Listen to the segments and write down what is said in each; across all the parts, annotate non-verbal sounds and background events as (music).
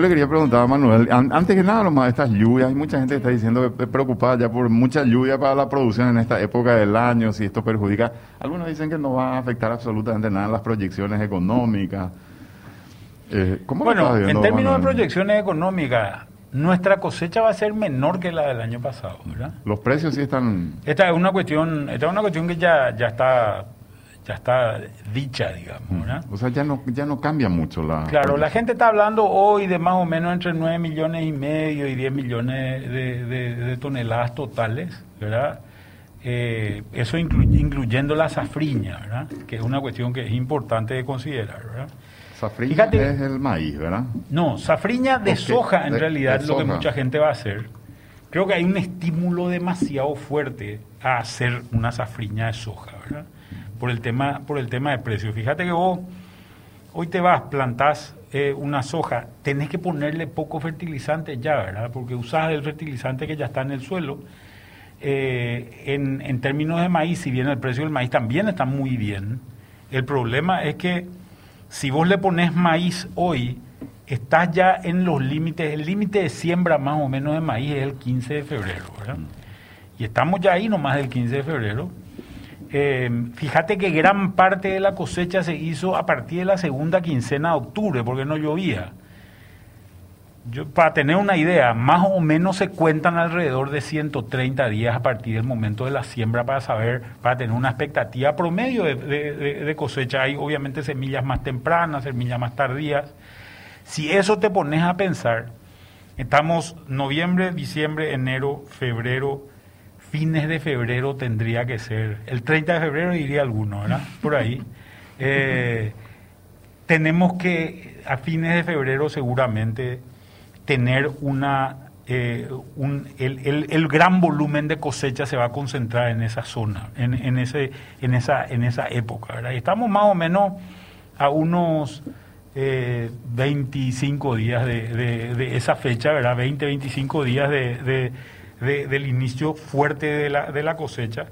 Le quería preguntar a Manuel, antes que nada, nomás estas lluvias, hay mucha gente que está diciendo que preocupada ya por mucha lluvia para la producción en esta época del año, si esto perjudica. Algunos dicen que no va a afectar absolutamente nada en las proyecciones económicas. Eh, ¿cómo bueno, en términos de proyecciones económicas, nuestra cosecha va a ser menor que la del año pasado, ¿verdad? Los precios sí están... Esta es una cuestión, esta es una cuestión que ya, ya está ya está dicha, digamos, ¿verdad? O sea, ya no, ya no cambia mucho la... Claro, la gente está hablando hoy de más o menos entre 9 millones y medio y 10 millones de, toneladas totales, ¿verdad? Eh, eso incluyendo la safriña, ¿verdad? Que es una cuestión que es importante de considerar, ¿verdad? Safriña es el maíz, ¿verdad? No, safriña de soja en realidad es lo que mucha gente va a hacer. Creo que hay un estímulo demasiado fuerte a hacer una safriña de soja, ¿verdad? Por el tema, por el tema de precio. Fíjate que vos hoy te vas, plantás eh, una soja, tenés que ponerle poco fertilizante ya, ¿verdad? Porque usás el fertilizante que ya está en el suelo. Eh, en, en términos de maíz, si bien el precio del maíz también está muy bien, el problema es que si vos le pones maíz hoy, estás ya en los límites, el límite de siembra más o menos de maíz es el 15 de febrero, ¿verdad? Y estamos ya ahí nomás del 15 de febrero. Eh, fíjate que gran parte de la cosecha se hizo a partir de la segunda quincena de octubre, porque no llovía para tener una idea, más o menos se cuentan alrededor de 130 días a partir del momento de la siembra para saber, para tener una expectativa promedio de, cosecha. Hay obviamente semillas más tempranas, semillas más tardías. Si eso te pones a pensar, estamos noviembre, diciembre, enero, febrero, fines de febrero tendría que ser, el 30 de febrero diría alguno, ¿verdad? Por ahí. (laughs) Eh, tenemos que, a fines de febrero seguramente, tener una eh, el, gran volumen de cosecha se va a concentrar en esa zona, en, ese, en, esa, en esa época. Estamos más o menos a unos 25 eh, días de, esa fecha, ¿verdad? 20, 25 días de, del inicio fuerte de la, de la cosecha.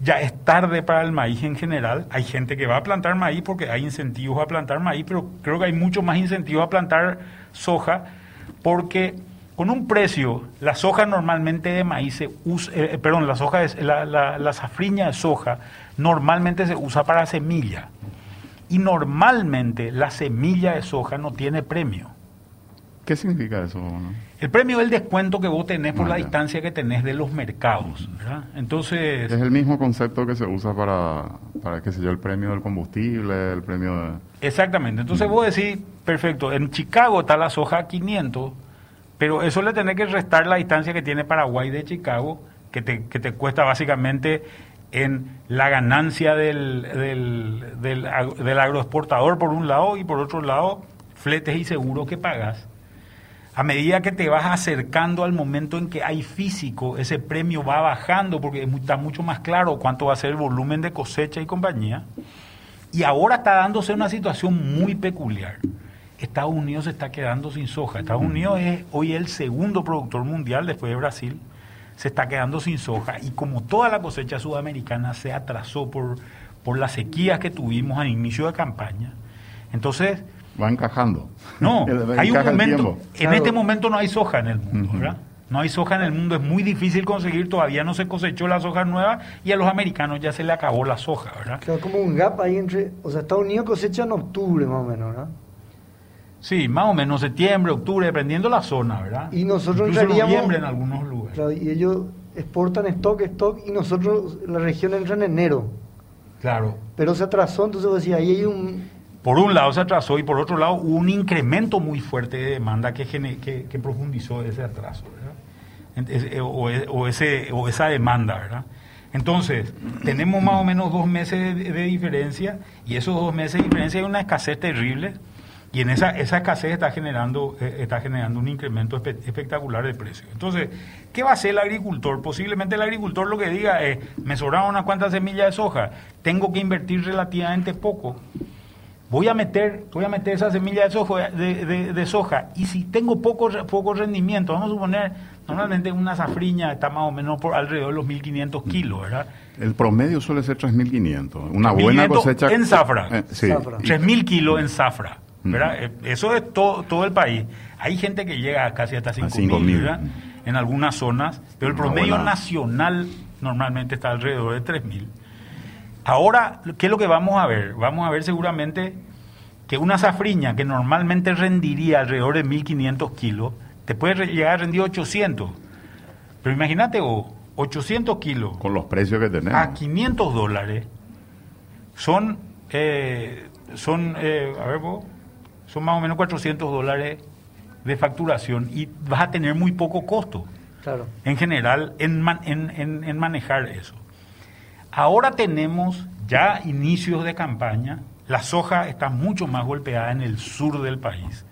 Ya es tarde para el maíz en general. Hay gente que va a plantar maíz porque hay incentivos a plantar maíz, pero creo que hay mucho más incentivos a plantar soja porque con un precio, la soja normalmente de maíz se usa, eh, eh, perdón, la soja es, la, la, safriña de soja normalmente se usa para semilla. Y normalmente la semilla de soja no tiene premio. ¿Qué significa eso? El premio es el descuento que vos tenés por la distancia que tenés de los mercados. Entonces... Es el mismo concepto que se usa para, para qué sé yo, el premio del combustible, el premio de... Exactamente. Entonces vos decís, perfecto, en Chicago está la soja a 500, pero eso le tenés que restar la distancia que tiene Paraguay de Chicago, que te, que te cuesta básicamente en la ganancia del, del, del, del agroexportador por un lado y por otro lado fletes y seguros que pagas a medida que te vas acercando al momento en que hay físico, ese premio va bajando porque está mucho más claro cuánto va a ser el volumen de cosecha y compañía. Y ahora está dándose una situación muy peculiar. Estados Unidos se está quedando sin soja. Estados Unidos es hoy el segundo productor mundial después de Brasil. Se está quedando sin soja. Y como toda la cosecha sudamericana se atrasó por, por las sequías que tuvimos al inicio de campaña, entonces Va encajando. No, (laughs) hay un momento. En este momento no hay soja en el mundo, ¿verdad? No hay soja en el mundo, es muy difícil conseguir, todavía no se cosechó la soja nueva y a los americanos ya se le acabó la soja, ¿verdad? Claro, como un gap ahí entre, o sea, Estados Unidos cosecha en octubre más o menos, ¿verdad? Sí, más o menos septiembre, octubre, dependiendo la zona, ¿verdad? Y nosotros Incluso noviembre en algunos lugares. Claro, y ellos exportan stock, stock, y nosotros, la región entra en enero. Claro. Pero se atrasó, entonces decía, ahí hay un, por un lado se atrasó y por otro lado hubo un incremento muy fuerte de demanda que, que, profundizó ese atraso, eh, O, ese, o esa demanda, ¿verdad? Entonces, tenemos más o menos dos meses de, diferencia y esos dos meses de diferencia hay una escasez terrible y en esa, esa escasez está generando, eh, está generando un incremento espectacular de precios. Entonces, ¿qué va a hacer el agricultor? Posiblemente el agricultor lo que diga es, me sobraron unas cuantas semillas de soja, tengo que invertir relativamente poco voy a meter, voy a meter esa semilla de soja, de, soja y si tengo poco, poco rendimiento, vamos a suponer, normalmente una zafriña está más o menos por alrededor de los 1500 kilos, ¿verdad? El promedio suele ser 3500, una buena cosecha. En zafra, eh, sí. 3000 kilos en zafra. ¿verdad? Eso es todo, todo el país. Hay gente que llega casi hasta 5 mil, En algunas zonas, pero el promedio nacional normalmente está alrededor de 3 mil. Ahora, ¿qué es lo que vamos a ver? Vamos a ver seguramente que una safriña que normalmente rendiría alrededor de 1.500 kilos, te puede llegar a rendir 800. Pero imagínate, vos, 800 kilos. Con los precios que tenemos. A 500 dólares. Son, eh, son eh, a ver, vos, son más o menos 400 dólares de facturación y vas a tener muy poco costo. Claro. En general, en, en, en manejar eso. Ahora tenemos ya inicios de campaña la soja está mucho más golpeada en el sur del país,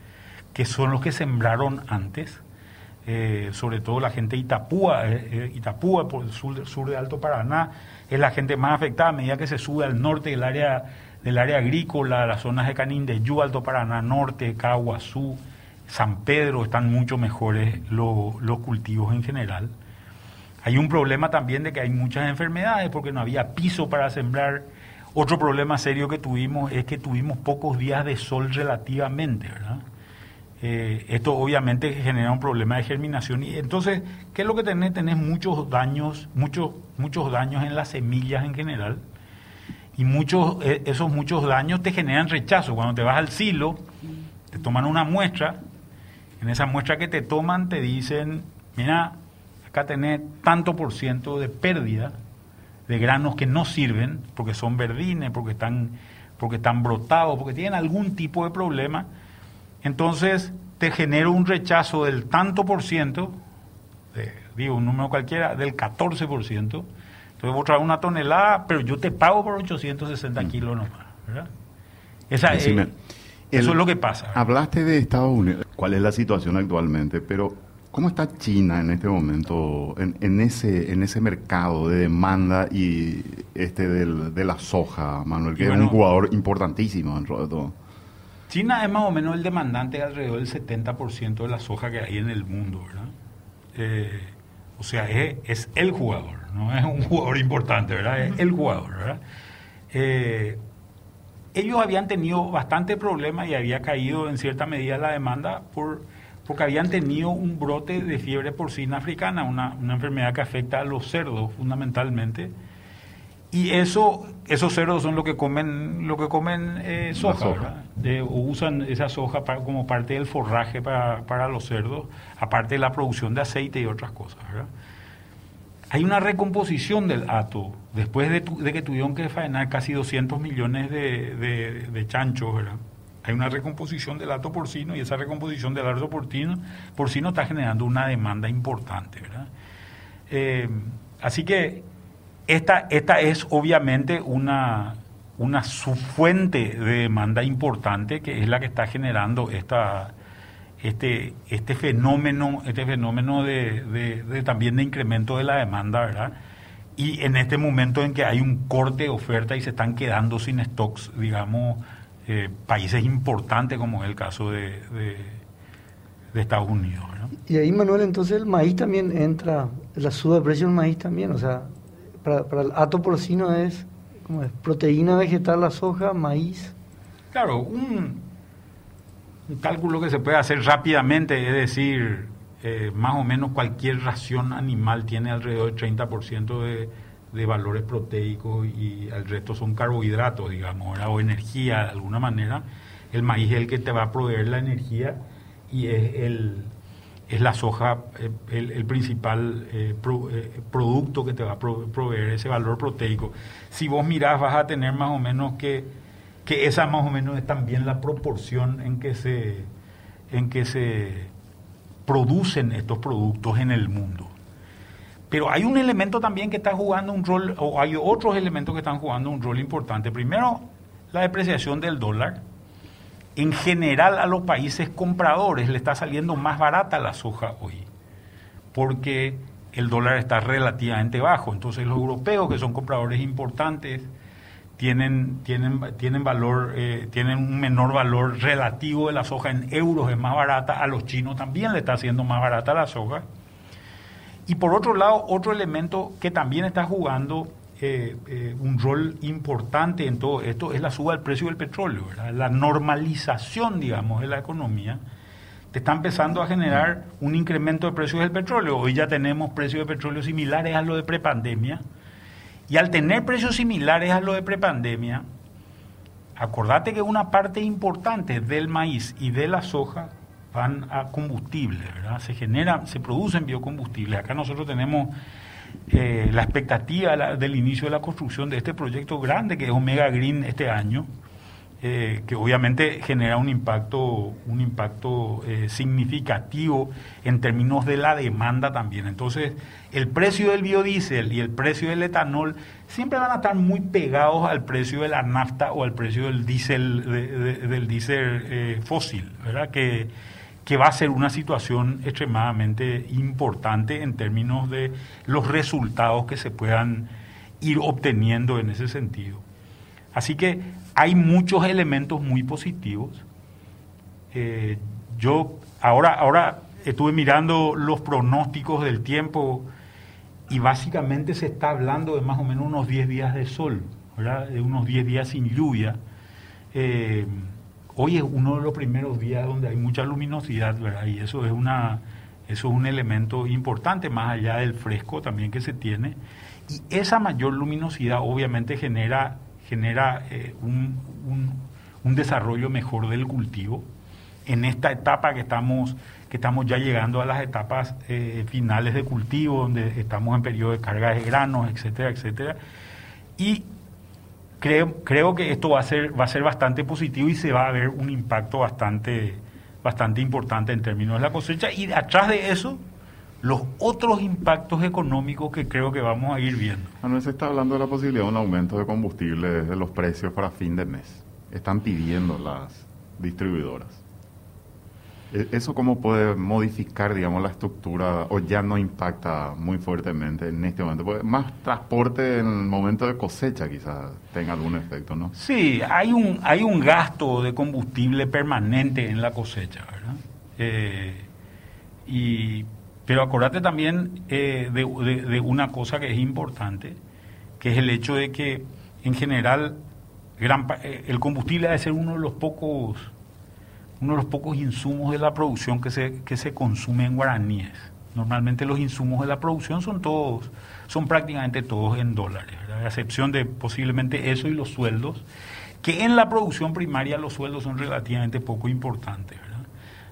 que son los que sembraron antes, eh, sobre todo la gente de Itapúa, eh, eh, Itapúa por el sur, sur, de Alto Paraná, es la gente más afectada a medida que se sube al norte del área, del área agrícola, las zonas de Canindeyú, Alto Paraná Norte, Caguazú, San Pedro, están mucho mejores los cultivos en general. Hay un problema también de que hay muchas enfermedades porque no había piso para sembrar otro problema serio que tuvimos es que tuvimos pocos días de sol relativamente, ¿verdad? Eh, esto obviamente genera un problema de germinación y entonces, ¿qué es lo que tenés? Tenés muchos daños, muchos, muchos daños en las semillas en general y muchos, eh, esos muchos daños te generan rechazo. Cuando te vas al silo, te toman una muestra, en esa muestra que te toman te dicen, mira, acá tenés tanto por ciento de pérdida de granos que no sirven porque son verdines, porque están, porque están brotados, porque tienen algún tipo de problema, entonces te genera un rechazo del tanto por ciento, digo un número cualquiera, del 14 por ciento. Entonces vos traes una tonelada, pero yo te pago por 860 mm. kilos nomás. ¿verdad? Esa, eso es lo que pasa. Hablaste de Estados Unidos. ¿Cuál es la situación actualmente? Pero ¿Cómo está China en este momento en, ese en ese mercado de demanda y este de la soja, Manuel, que es un jugador importantísimo dentro de todo? China es más o menos el demandante alrededor del 70% de la soja que hay en el mundo, ¿verdad? Eh, o sea, es, el jugador, no es un jugador importante, ¿verdad? Es el jugador, ¿verdad? Eh, ellos habían tenido bastante problemas y había caído en cierta medida la demanda por porque habían tenido un brote de fiebre porcina africana, una, enfermedad que afecta a los cerdos fundamentalmente. Y eso, esos cerdos son lo que comen, lo que comen eh, soja, o usan esa soja como parte del forraje para, los cerdos, aparte de la producción de aceite y otras cosas. Hay una recomposición del hato, después de, que tuvieron que faenar casi 200 millones de, de, de chanchos, ¿verdad? Hay una recomposición del alto porcino y esa recomposición del alto porcino, porcino está generando una demanda importante, ¿verdad? Eh, así que esta, esta es obviamente una, una fuente de demanda importante que es la que está generando esta, este, este fenómeno, este fenómeno de, también de incremento de la demanda, ¿verdad? Y en este momento en que hay un corte de oferta y se están quedando sin stocks, digamos, eh, países importantes como es el caso de, de, Estados Unidos. Y ahí, Manuel, entonces el maíz también entra, la suba de precio del maíz también, o sea, para, para el hato porcino es, como es proteína vegetal, la soja, maíz. Claro, un, un cálculo que se puede hacer rápidamente, es decir, eh, más o menos cualquier ración animal tiene alrededor del 30% de de valores proteicos y el resto son carbohidratos, digamos, o energía de alguna manera. El maíz es el que te va a proveer la energía y es, el, es la soja eh, el, principal eh, eh, producto que te va a proveer ese valor proteico. Si vos mirás vas a tener más o menos que, que esa más o menos es también la proporción en que se, en que se producen estos productos en el mundo. Pero hay un elemento también que está jugando un rol, o hay otros elementos que están jugando un rol importante. Primero, la depreciación del dólar. En general a los países compradores le está saliendo más barata la soja hoy, porque el dólar está relativamente bajo. Entonces los europeos, que son compradores importantes, tienen, tienen, tienen, valor, eh, tienen un menor valor relativo de la soja en euros, es más barata. A los chinos también le está haciendo más barata la soja. Y por otro lado, otro elemento que también está jugando eh, eh, un rol importante en todo esto es la suba del precio del petróleo, la normalización, digamos, de la economía, te está empezando a generar un incremento de precios del petróleo. Hoy ya tenemos precios de petróleo similares a lo de prepandemia, y al tener precios similares a lo de prepandemia, acordate que una parte importante del maíz y de la soja van a combustible, ¿verdad? Se genera, se producen biocombustibles. Acá nosotros tenemos eh, la expectativa del inicio de la construcción de este proyecto grande que es Omega Green este año, eh, que obviamente genera un impacto, un impacto eh, significativo en términos de la demanda también. Entonces, el precio del biodiesel y el precio del etanol siempre van a estar muy pegados al precio de la nafta o al precio del diésel, del diésel fósil, ¿verdad? Que, que va a ser una situación extremadamente importante en términos de los resultados que se puedan ir obteniendo en ese sentido. Así que hay muchos elementos muy positivos. Eh, yo ahora, ahora estuve mirando los pronósticos del tiempo y básicamente se está hablando de más o menos unos 10 días de sol, de unos 10 días sin lluvia. Eh, Hoy es uno de los primeros días donde hay mucha luminosidad, ¿verdad? Y eso es una eso es un elemento importante más allá del fresco también que se tiene. Y esa mayor luminosidad obviamente genera genera eh, un, un, desarrollo mejor del cultivo. En esta etapa que estamos que estamos ya llegando a las etapas eh, finales de cultivo donde estamos en periodo de carga de granos etcétera etcétera. Y creo, creo que esto va a ser, va a ser bastante positivo y se va a ver un impacto bastante, bastante importante en términos de la cosecha. Y atrás de eso, los otros impactos económicos que creo que vamos a ir viendo. no se está hablando de la posibilidad de un aumento de combustible desde los precios para fin de mes. Están pidiendo las distribuidoras. E, ¿Eso cómo puede modificar, digamos, la estructura o ya no impacta muy fuertemente en este momento? Porque más transporte en el momento de cosecha quizás tenga algún efecto, ¿no? Sí, hay un, hay un gasto de combustible permanente en la cosecha, ¿verdad? Eh, y, pero acordate también eh, de, de, una cosa que es importante, que es el hecho de que en general gran, eh, el combustible debe ser uno de los pocos uno de los pocos insumos de la producción que se, que se consume en guaraníes. Normalmente los insumos de la producción son todos, son prácticamente todos en dólares, a excepción de posiblemente eso y los sueldos, que en la producción primaria los sueldos son relativamente poco importantes.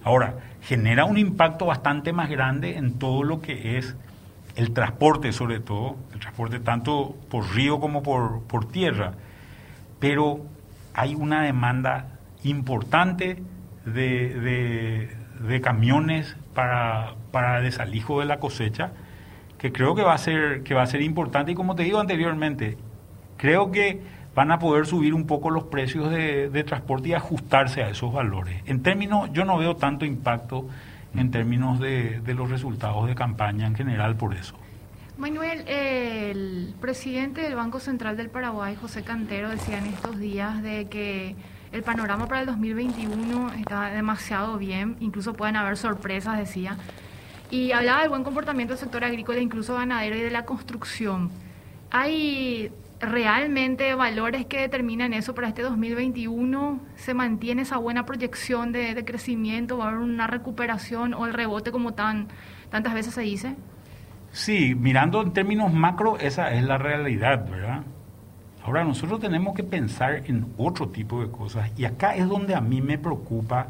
Ahora, genera un impacto bastante más grande en todo lo que es el transporte, sobre todo, el transporte tanto por río como por, por tierra, pero hay una demanda importante de, de, camiones para, para desalijo de la cosecha, que creo que va a ser, que va a ser importante. Y como te digo anteriormente, creo que van a poder subir un poco los precios de, de, transporte y ajustarse a esos valores. En términos, yo no veo tanto impacto en términos de, de los resultados de campaña en general por eso. Manuel, el presidente del Banco Central del Paraguay, José Cantero, decía en estos días de que el panorama para el 2021 está demasiado bien, incluso pueden haber sorpresas, decía. Y hablaba del buen comportamiento del sector agrícola, incluso ganadero y de la construcción. ¿Hay realmente valores que determinan eso para este 2021? ¿Se mantiene esa buena proyección de, crecimiento? ¿Va a haber una recuperación o el rebote como tan, tantas veces se dice? Sí, mirando en términos macro, esa es la realidad, ¿verdad? Ahora nosotros tenemos que pensar en otro tipo de cosas y acá es donde a mí me preocupa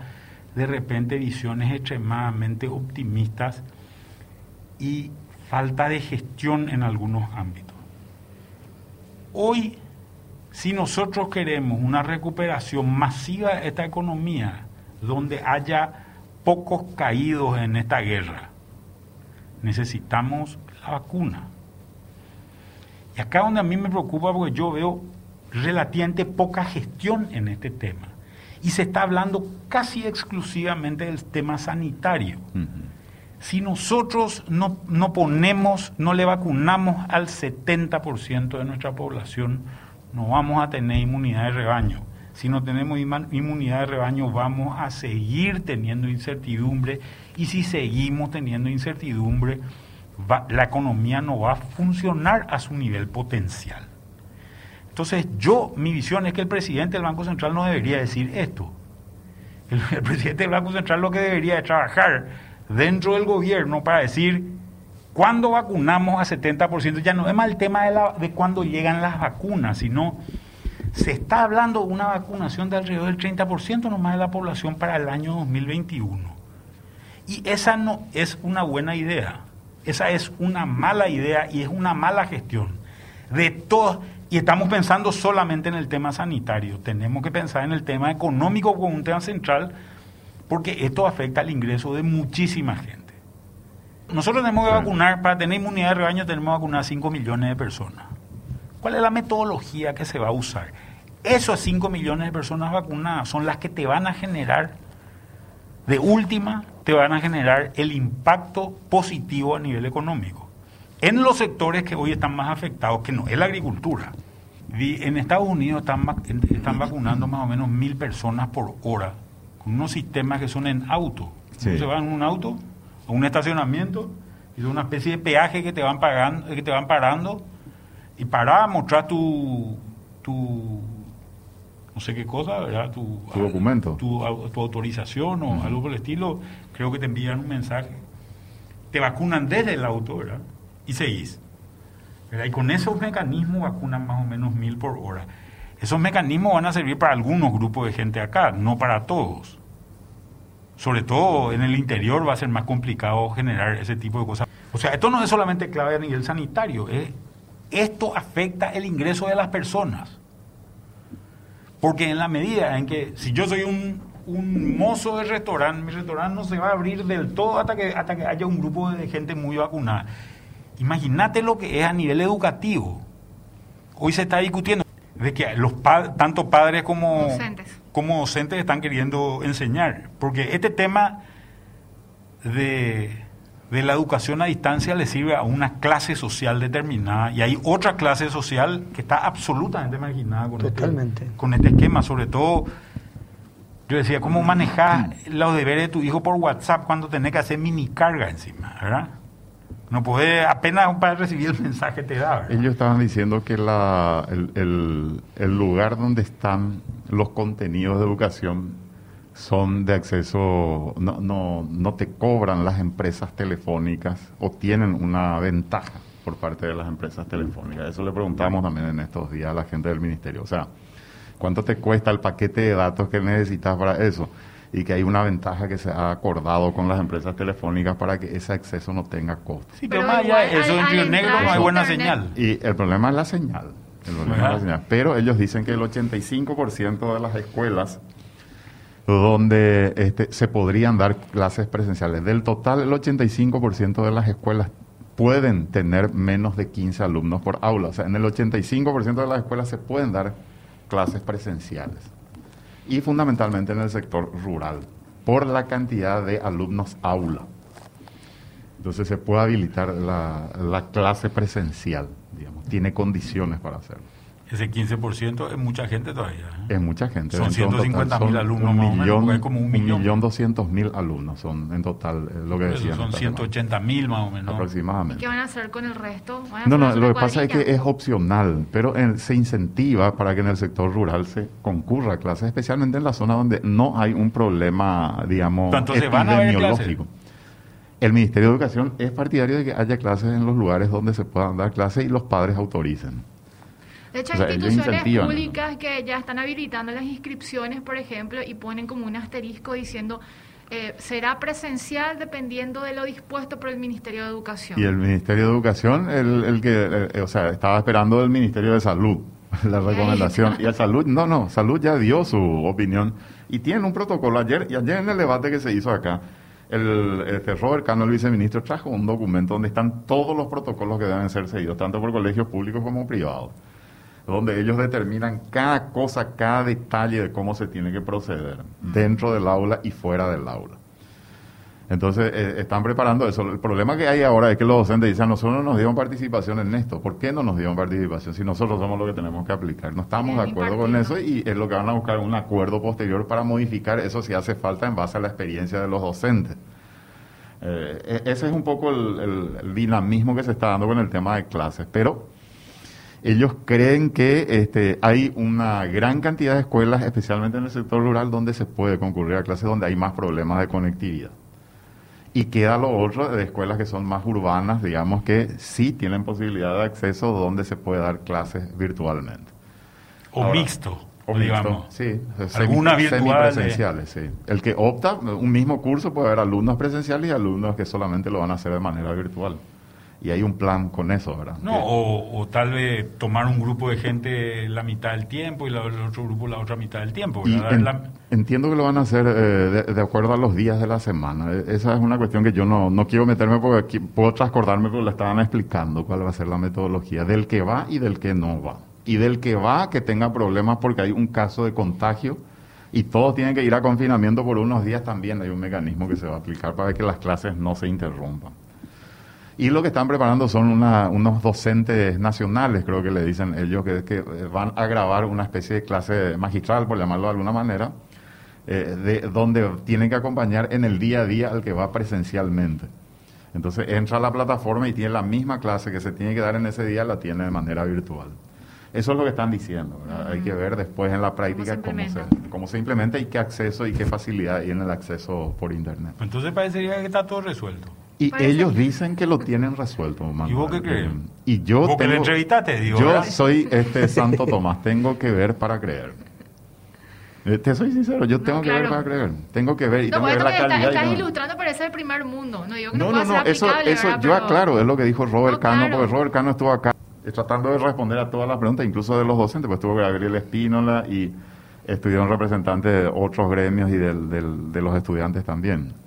de repente visiones extremadamente optimistas y falta de gestión en algunos ámbitos. Hoy, si nosotros queremos una recuperación masiva de esta economía, donde haya pocos caídos en esta guerra, necesitamos la vacuna. Y acá donde a mí me preocupa porque yo veo relativamente poca gestión en este tema. Y se está hablando casi exclusivamente del tema sanitario. Si nosotros no, no, ponemos, no le vacunamos al 70% de nuestra población, no vamos a tener inmunidad de rebaño. Si no tenemos inmunidad de rebaño, vamos a seguir teniendo incertidumbre. Y si seguimos teniendo incertidumbre, la economía no va a funcionar a su nivel potencial. Entonces, yo, mi visión es que el presidente del Banco Central no debería decir esto. El, (laughs) presidente del Banco Central lo que debería es trabajar dentro del gobierno para decir cuándo vacunamos a 70%. Ya no es más el tema de, la, de cuándo llegan las vacunas, sino se está hablando de una vacunación de alrededor del 30% nomás de la población para el año 2021. Y esa no es una buena idea. Esa es una mala idea y es una mala gestión. De todos, y estamos pensando solamente en el tema sanitario. Tenemos que pensar en el tema económico como un tema central, porque esto afecta al ingreso de muchísima gente. Nosotros tenemos que vacunar, para tener inmunidad de rebaño tenemos que vacunar a 5 millones de personas. ¿Cuál es la metodología que se va a usar? Esos 5 millones de personas vacunadas son las que te van a generar, de última, te van a generar el impacto positivo a nivel económico. En los sectores que hoy están más afectados, que no es la agricultura. En Estados Unidos están, están vacunando más o menos mil personas por hora, con unos sistemas que son en auto. Se van en un auto, a un estacionamiento, y es una especie de peaje que te van pagando, que te van parando, y para mostrar tu, tu no sé qué cosa, ¿verdad? Tu, documento. Tu, autorización o algo por el estilo, creo que te envían un mensaje. Te vacunan desde el auto, ¿verdad? Y seguís. Y con esos mecanismos vacunan más o menos mil por hora. Esos mecanismos van a servir para algunos grupos de gente acá, no para todos. Sobre todo en el interior va a ser más complicado generar ese tipo de cosas. O sea, esto no es solamente clave a nivel sanitario, esto afecta el ingreso de las personas. Porque en la medida en que, si yo soy un, mozo de restaurante, mi restaurante no se va a abrir del todo hasta que, hasta que haya un grupo de gente muy vacunada. Imagínate lo que es a nivel educativo. Hoy se está discutiendo de que los tanto padres como docentes. como docentes están queriendo enseñar. Porque este tema de de la educación a distancia le sirve a una clase social determinada y hay otra clase social que está absolutamente marginada con, Este, con este esquema, sobre todo, yo decía, ¿cómo manejar los deberes de tu hijo por WhatsApp cuando tenés que hacer mini carga encima, verdad? No puede, apenas para recibir el mensaje te da. Ellos estaban diciendo que la, el, el lugar donde están los contenidos de educación son de acceso, no, no, no te cobran las empresas telefónicas o tienen una ventaja por parte de las empresas telefónicas. Eso le preguntamos también en estos días a la gente del ministerio. O sea, ¿cuánto te cuesta el paquete de datos que necesitas para eso? Y que hay una ventaja que se ha acordado con las empresas telefónicas para que ese acceso no tenga costo. Sí, pero, más allá eso en Río Negro no hay buena señal. Y el problema es la señal. El problema es la señal. Pero ellos dicen que el 85% de las escuelas donde este, se podrían dar clases presenciales. Del total, el 85% de las escuelas pueden tener menos de 15 alumnos por aula. O sea, en el 85% de las escuelas se pueden dar clases presenciales. Y fundamentalmente en el sector rural, por la cantidad de alumnos aula. Entonces se puede habilitar la, la clase presencial, digamos, tiene condiciones para hacerlo. Ese 15% es mucha gente todavía. ¿eh? Es mucha gente. Son 150 mil alumnos un millón, como un millón. Un millón doscientos mil alumnos son en total eh, lo que decían. Son 180 mil más o menos. Aproximadamente. ¿Qué van a hacer con el resto? No, no, lo que pasa es que es opcional, pero se incentiva para que en el sector rural se concurra a clases, especialmente en la zona donde no hay un problema, digamos, epidemiológico. El Ministerio de Educación es partidario de que haya clases en los lugares donde se puedan dar clases y los padres autoricen. De hecho, hay instituciones públicas que ya están habilitando las inscripciones, por ejemplo, y ponen como un asterisco diciendo eh, será presencial dependiendo de lo dispuesto por el Ministerio de Educación. Y el Ministerio de Educación, el, el que, eh, o sea, estaba esperando el Ministerio de Salud (laughs) la recomendación. Y el Salud, no, no, Salud ya dio su opinión y tiene un protocolo. Ayer, y ayer en el debate que se hizo acá, el, este Robert Cano, el viceministro, trajo un documento donde están todos los protocolos que deben ser seguidos, tanto por colegios públicos como privados donde ellos determinan cada cosa, cada detalle de cómo se tiene que proceder dentro del aula y fuera del aula. Entonces, eh, están preparando eso. El problema que hay ahora es que los docentes dicen, nosotros no nos dieron participación en esto. ¿Por qué no nos dieron participación si nosotros somos los que tenemos que aplicar? No estamos de acuerdo con eso y es lo que van a buscar un acuerdo posterior para modificar eso si hace falta en base a la experiencia de los docentes. Eh, e, ese es un poco el, dinamismo que se está dando con el tema de clases, pero ellos creen que este, hay una gran cantidad de escuelas, especialmente en el sector rural, donde se puede concurrir a clases donde hay más problemas de conectividad. Y queda lo otro de escuelas que son más urbanas, digamos que sí tienen posibilidad de acceso donde se puede dar clases virtualmente. O mixto. O digamos. Sí, algunas semipresenciales, sí. El que opta, un mismo curso puede haber alumnos presenciales y alumnos que solamente lo van a hacer de manera virtual. Y hay un plan con eso, ¿verdad? No, o, tal vez tomar un grupo de gente la mitad del tiempo y el otro grupo la otra mitad del tiempo. entiendo que lo van a hacer eh, de, acuerdo a los días de la semana. E, esa es una cuestión que yo no, no quiero meterme porque aquí puedo transcordarme porque le estaban explicando cuál va a ser la metodología del que va y del que no va y del que va que tenga problemas porque hay un caso de contagio y todos tienen que ir a confinamiento por unos días también hay un mecanismo que se va a aplicar para que las clases no se interrumpan. Y lo que están preparando son unos docentes nacionales, creo que le dicen ellos, que, que, van a grabar una especie de clase magistral, por llamarlo de alguna manera, eh, de, donde tienen que acompañar en el día a día al que va presencialmente. Entonces entra a la plataforma y tiene la misma clase que se tiene que dar en ese día, la tiene de manera virtual. Eso es lo que están diciendo. Hay que ver después en la práctica cómo se, cómo se, implementa y qué acceso y qué facilidad hay en el acceso por Internet. Entonces parecería que está todo resuelto. Y ellos dicen que lo tienen resuelto, ¿Y vos qué crees? Y yo ¿Vos tengo, entrevistaste, digo, Yo soy este (laughs) Santo Tomás, tengo que ver para creer. Eh, te soy sincero, yo tengo que ver para creer. Tengo que ver y tengo que ver la calidad. Estás, ilustrando parece el primer mundo. No, no, no, no, eso, eso yo aclaro, es lo que dijo Robert Cano, porque Robert Cano estuvo acá tratando de responder a todas las preguntas, incluso de los docentes, pues estuvo Gabriel Espínola y estuvieron representantes de otros gremios y de los estudiantes también.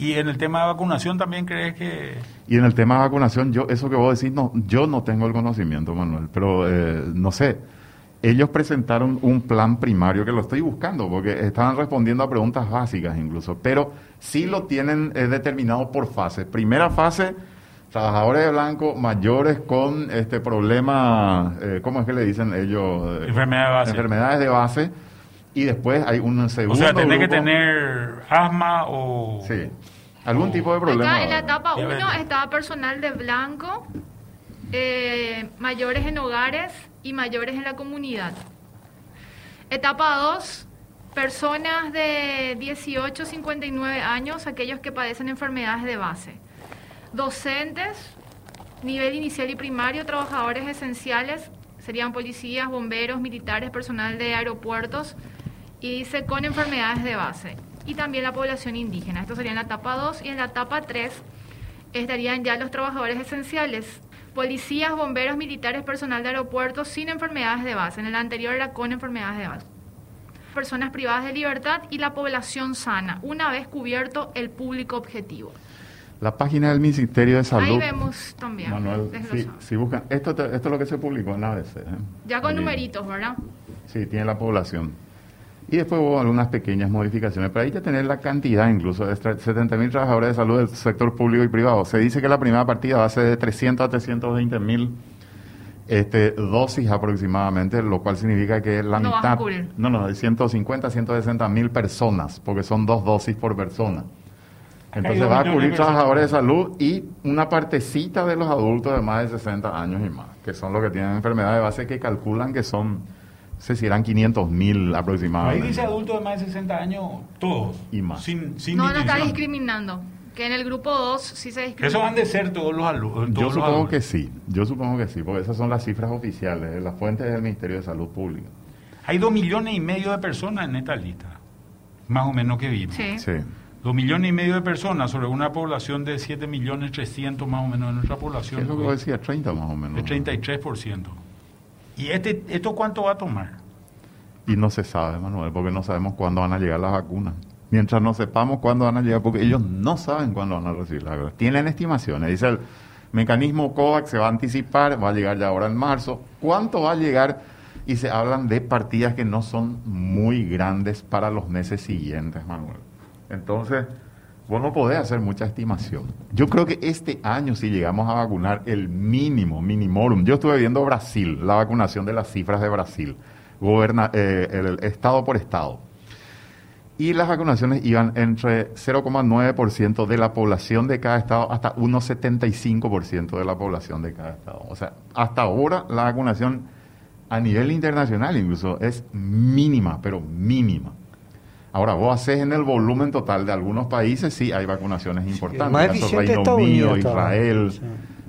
¿Y en el tema de vacunación también crees que...? Y en el tema de vacunación, yo eso que vos decís, no, yo no tengo el conocimiento, Manuel, pero eh, no sé. Ellos presentaron un plan primario que lo estoy buscando, porque estaban respondiendo a preguntas básicas incluso, pero sí lo tienen eh, determinado por fase. Primera fase trabajadores de blanco mayores con este problema, eh, ¿cómo es que le dicen ellos? Enfermedades de base. Enfermedades de base. Y después hay un segundo. O sea, tiene que tener asma o. Sí. Algún tipo de problema. Acá en la etapa 1 estaba personal de blanco, eh, mayores en hogares y mayores en la comunidad. Etapa 2, personas de 18 a 59 años, aquellos que padecen enfermedades de base docentes, nivel inicial y primario, trabajadores esenciales, serían policías, bomberos, militares, personal de aeropuertos, y dice con enfermedades de base. Y también la población indígena. Esto sería en la etapa 2 y en la etapa 3 estarían ya los trabajadores esenciales, policías, bomberos, militares, personal de aeropuertos sin enfermedades de base. En el anterior era con enfermedades de base. Personas privadas de libertad y la población sana, una vez cubierto el público objetivo. La página del Ministerio de Salud. Ahí vemos también. Manuel, si, buscan, esto, esto es lo que se publicó en ABC. ¿eh? Ya con numeritos, ¿verdad? Sí, tiene la población. Y después hubo algunas pequeñas modificaciones. Pero ahí ya tener la cantidad incluso de 70 mil trabajadores de salud del sector público y privado. Se dice que la primera partida va a ser de 300 a 320 mil este, dosis aproximadamente, lo cual significa que la mitad. No, no, de 150 a 160 mil personas, porque son dos dosis por persona. Entonces va a cubrir trabajadores de salud y una partecita de los adultos de más de 60 años y más, que son los que tienen enfermedades de base que calculan que son, sé si eran 500 mil aproximadamente. Ahí dice adultos de más de 60 años, todos. Y más. Sin, no, no está discriminando. Que en el grupo 2 sí se discrimina. Eso van de ser todos los alumnos. Yo supongo que sí, yo supongo que sí, porque esas son las cifras oficiales, las fuentes del Ministerio de Salud Pública. Hay dos millones y medio de personas en esta lista, más o menos que viven. Sí. sí. Dos millones y medio de personas sobre una población de 7 millones 300 más o menos de nuestra población. ¿Qué es lo que decía? 30 más o menos. El 33%. ¿Y este, esto cuánto va a tomar? Y no se sabe, Manuel, porque no sabemos cuándo van a llegar las vacunas. Mientras no sepamos cuándo van a llegar, porque ellos no saben cuándo van a recibir las vacunas. Tienen estimaciones. Dice el mecanismo COVAX se va a anticipar, va a llegar ya ahora en marzo. ¿Cuánto va a llegar? Y se hablan de partidas que no son muy grandes para los meses siguientes, Manuel. Entonces, vos no podés hacer mucha estimación. Yo creo que este año, si llegamos a vacunar el mínimo, minimorum, yo estuve viendo Brasil, la vacunación de las cifras de Brasil, goberna, eh, el, estado por estado. y las vacunaciones iban entre 0,9% de la población de cada estado hasta 1,75% de la población de cada estado. O sea, hasta ahora la vacunación a nivel internacional incluso es mínima, pero mínima. Ahora, vos haces en el volumen total de algunos países, sí hay vacunaciones importantes. Sí, Reino Unido, Israel,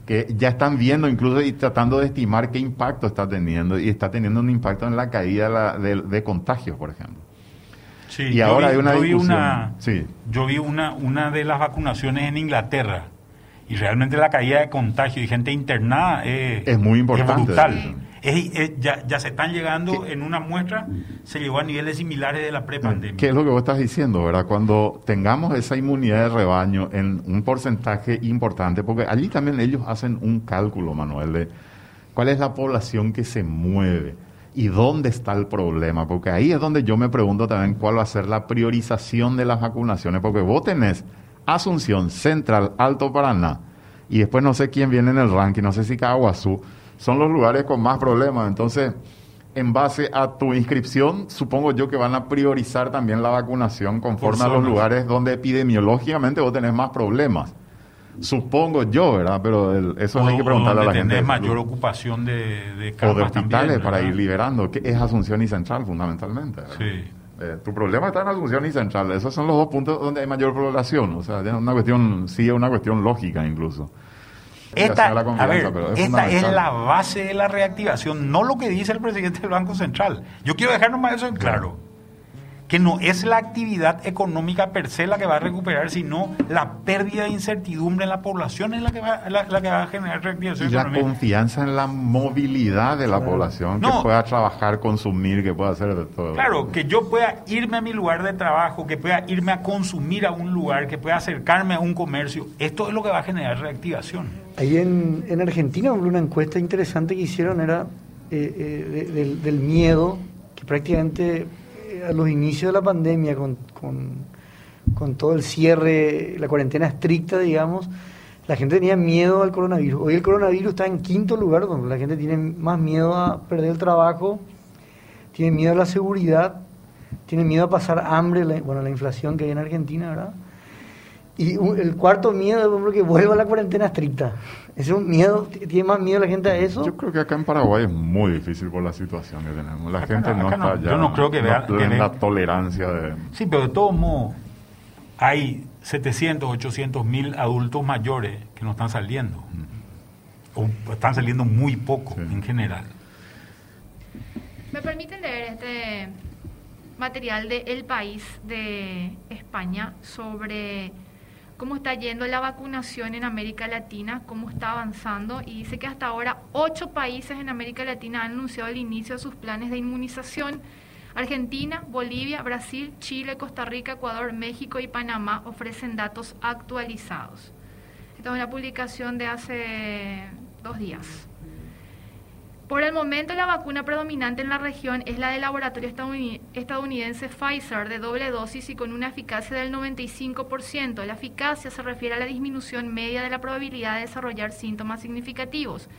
que ya están viendo incluso y tratando de estimar qué impacto está teniendo. Y está teniendo un impacto en la caída de, de contagios, por ejemplo. Sí, y ahora hay una yo vi una, yo vi una, una de las vacunaciones en Inglaterra y realmente la caída de contagio y gente internada es, muy importante. Ya, ya, se están llegando en una muestra, se llegó a niveles similares de la prepandemia. ¿Qué es lo que vos estás diciendo, verdad? Cuando tengamos esa inmunidad de rebaño en un porcentaje importante, porque allí también ellos hacen un cálculo, Manuel, de cuál es la población que se mueve ¿Y dónde está el problema? Porque ahí es donde yo me pregunto también cuál va a ser la priorización de las vacunaciones, porque vos tenés Asunción, Central, Alto Paraná, y después no sé quién viene en el ranking, no sé si Caguazú, son los lugares con más problemas. Entonces, en base a tu inscripción, supongo yo que van a priorizar también la vacunación conforme a los lugares donde epidemiológicamente vos tenés más problemas. Supongo yo, ¿verdad? Pero eso hay que preguntarle a la gente. mayor ocupación de, de O de hospitales para ir liberando, que es Asunción y Central fundamentalmente. Sí. Eh, tu problema está en Asunción y Central. Esos son los dos puntos donde hay mayor población. O sea, es una cuestión, sí, es una cuestión lógica incluso. Esta, a ver, es esta es la base de la reactivación, no lo que dice el presidente del Banco Central. Yo quiero dejar nomás eso en claro que no es la actividad económica per se la que va a recuperar, sino la pérdida de incertidumbre en la población es la que va, la, que va a generar reactivación y la confianza en la movilidad de la población, que pueda trabajar, consumir, que pueda hacer de todo. Claro, que yo pueda irme a mi lugar de trabajo, que pueda irme a consumir a un lugar, que pueda acercarme a un comercio. Esto es lo que va a generar reactivación. Ahí en, en Argentina, una encuesta interesante que hicieron era eh, eh, del, miedo, que prácticamente a los inicios de la pandemia, con, con, todo el cierre, la cuarentena estricta, digamos, la gente tenía miedo al coronavirus. Hoy el coronavirus está en quinto lugar, donde la gente tiene más miedo a perder el trabajo, tiene miedo a la seguridad, tiene miedo a pasar hambre, bueno, la inflación que hay en Argentina, ¿verdad? Y el cuarto miedo es que vuelva a la cuarentena estricta. Es un miedo, tiene más miedo la gente a eso. Yo creo que acá en Paraguay es muy difícil por la situación que tenemos. La gente no, está ya. Yo no creo que vea, la tolerancia de. Sí, pero de todos modos, hay 700, 800 mil adultos mayores que no están saliendo. O están saliendo muy poco en general. ¿Me permiten leer este material de El País de España sobre cómo está yendo la vacunación en América Latina, cómo está avanzando y dice que hasta ahora ocho países en América Latina han anunciado el inicio de sus planes de inmunización. Argentina, Bolivia, Brasil, Chile, Costa Rica, Ecuador, México y Panamá ofrecen datos actualizados. Esta es una publicación de hace dos días. Por el momento la vacuna predominante en la región es la del laboratorio estadounidense Pfizer de doble dosis y con una eficacia del 95%. La eficacia se refiere a la disminución media de la probabilidad de desarrollar síntomas significativos.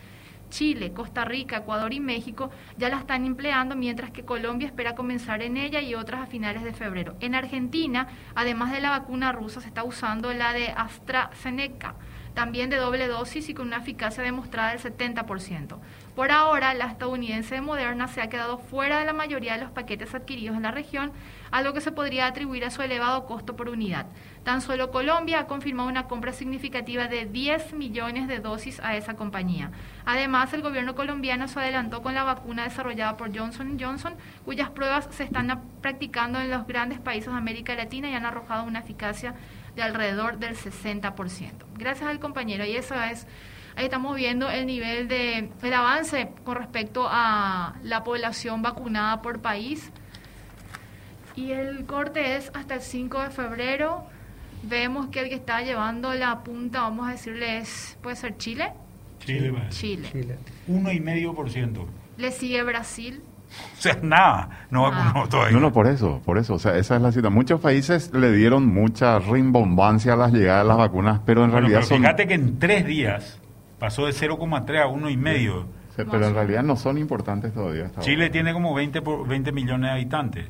Chile, Costa Rica, Ecuador y México ya la están empleando, mientras que Colombia espera comenzar en ella y otras a finales de febrero. En Argentina, además de la vacuna rusa, se está usando la de AstraZeneca también de doble dosis y con una eficacia demostrada del 70%. Por ahora, la estadounidense de Moderna se ha quedado fuera de la mayoría de los paquetes adquiridos en la región, algo que se podría atribuir a su elevado costo por unidad. Tan solo Colombia ha confirmado una compra significativa de 10 millones de dosis a esa compañía. Además, el gobierno colombiano se adelantó con la vacuna desarrollada por Johnson Johnson, cuyas pruebas se están practicando en los grandes países de América Latina y han arrojado una eficacia de alrededor del 60%. Gracias al compañero. Y eso es, ahí estamos viendo el nivel de, el avance con respecto a la población vacunada por país. Y el corte es hasta el 5 de febrero. Vemos que el que está llevando la punta, vamos a decirle, es, puede ser Chile. Chile. Chile. Chile. Uno y medio por ciento. Le sigue Brasil (laughs) o sea, nada, no vacunó ah. todavía. No, no, por eso, por eso. O sea, esa es la situación. Muchos países le dieron mucha rimbombancia a las llegadas de las vacunas, pero en realidad pero Fíjate que en tres días pasó de 0,3 a 1,5. Sí, pero en realidad no son importantes todavía. Chile tiene como 20, por, 20 millones de habitantes.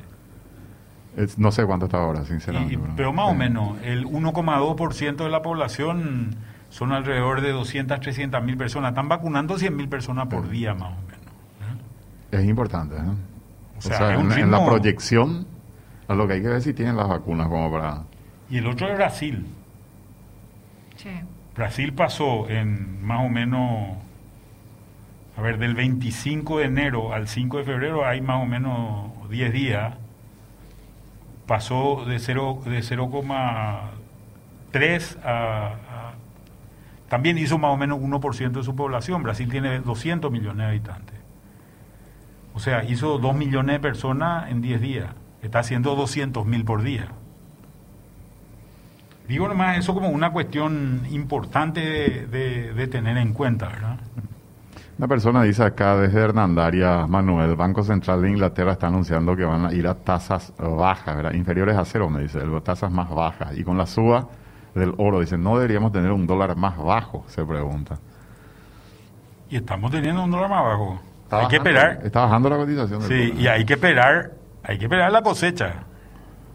no sé cuánto está ahora, sinceramente. pero más o menos, el 1,2% de la población son alrededor de 200, 300 mil personas. Están vacunando 100 mil personas por día, más o menos. Es importante, ¿eh? O sea, en, la proyección, a lo que hay que ver si tienen las vacunas como para... Y el otro es Brasil. Sí. Brasil pasó en más o menos, a ver, del 25 de enero al 5 de febrero hay más o menos 10 días. Pasó de 0,3 de 0,3 a también hizo más o menos 1% de su población. Brasil tiene 200 millones de habitantes. O sea, hizo 2 millones de personas en 10 días. Está haciendo 200 mil por día. Digo nomás eso como una cuestión importante de, tener en cuenta, ¿verdad? Una persona dice acá desde Hernandaria, Manuel, Banco Central de Inglaterra está anunciando que van a ir a tasas bajas, ¿verdad? inferiores a cero, me dice, tasas más bajas. Y con la suba del oro. Dice, ¿no deberíamos tener un dólar más bajo? Se pregunta. Y estamos teniendo un dólar más bajo. Hay que esperar. Está bajando la cotización. sí, y hay que esperar, hay que esperar la cosecha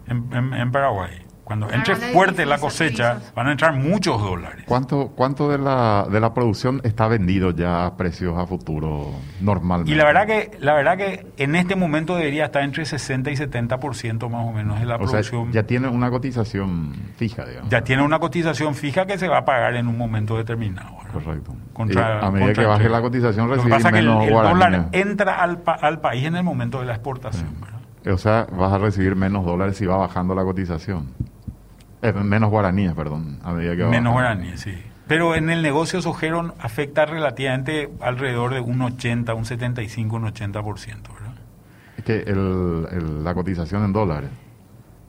en Paraguay. Cuando entre fuerte la cosecha, van a entrar muchos dólares. ¿Cuánto, cuánto de, la, de la producción está vendido ya a precios a futuro normalmente? Y la verdad que la verdad que en este momento debería estar entre 60 y 70% más o menos de la producción. ya tiene una cotización fija, digamos. Ya tiene una cotización fija que se va a pagar en un momento determinado. Correcto. a medida que baje la cotización, Lo que pasa que el, dólar entra al, al, país en el momento de la exportación. O sea, vas a recibir menos dólares si va bajando la cotización. Eh, menos guaraníes, perdón. A medida que menos guaraníes, sí. Pero en el negocio sojero afecta relativamente alrededor de un 80, un 75, un 80%, ¿verdad? Es que el, la cotización en dólares.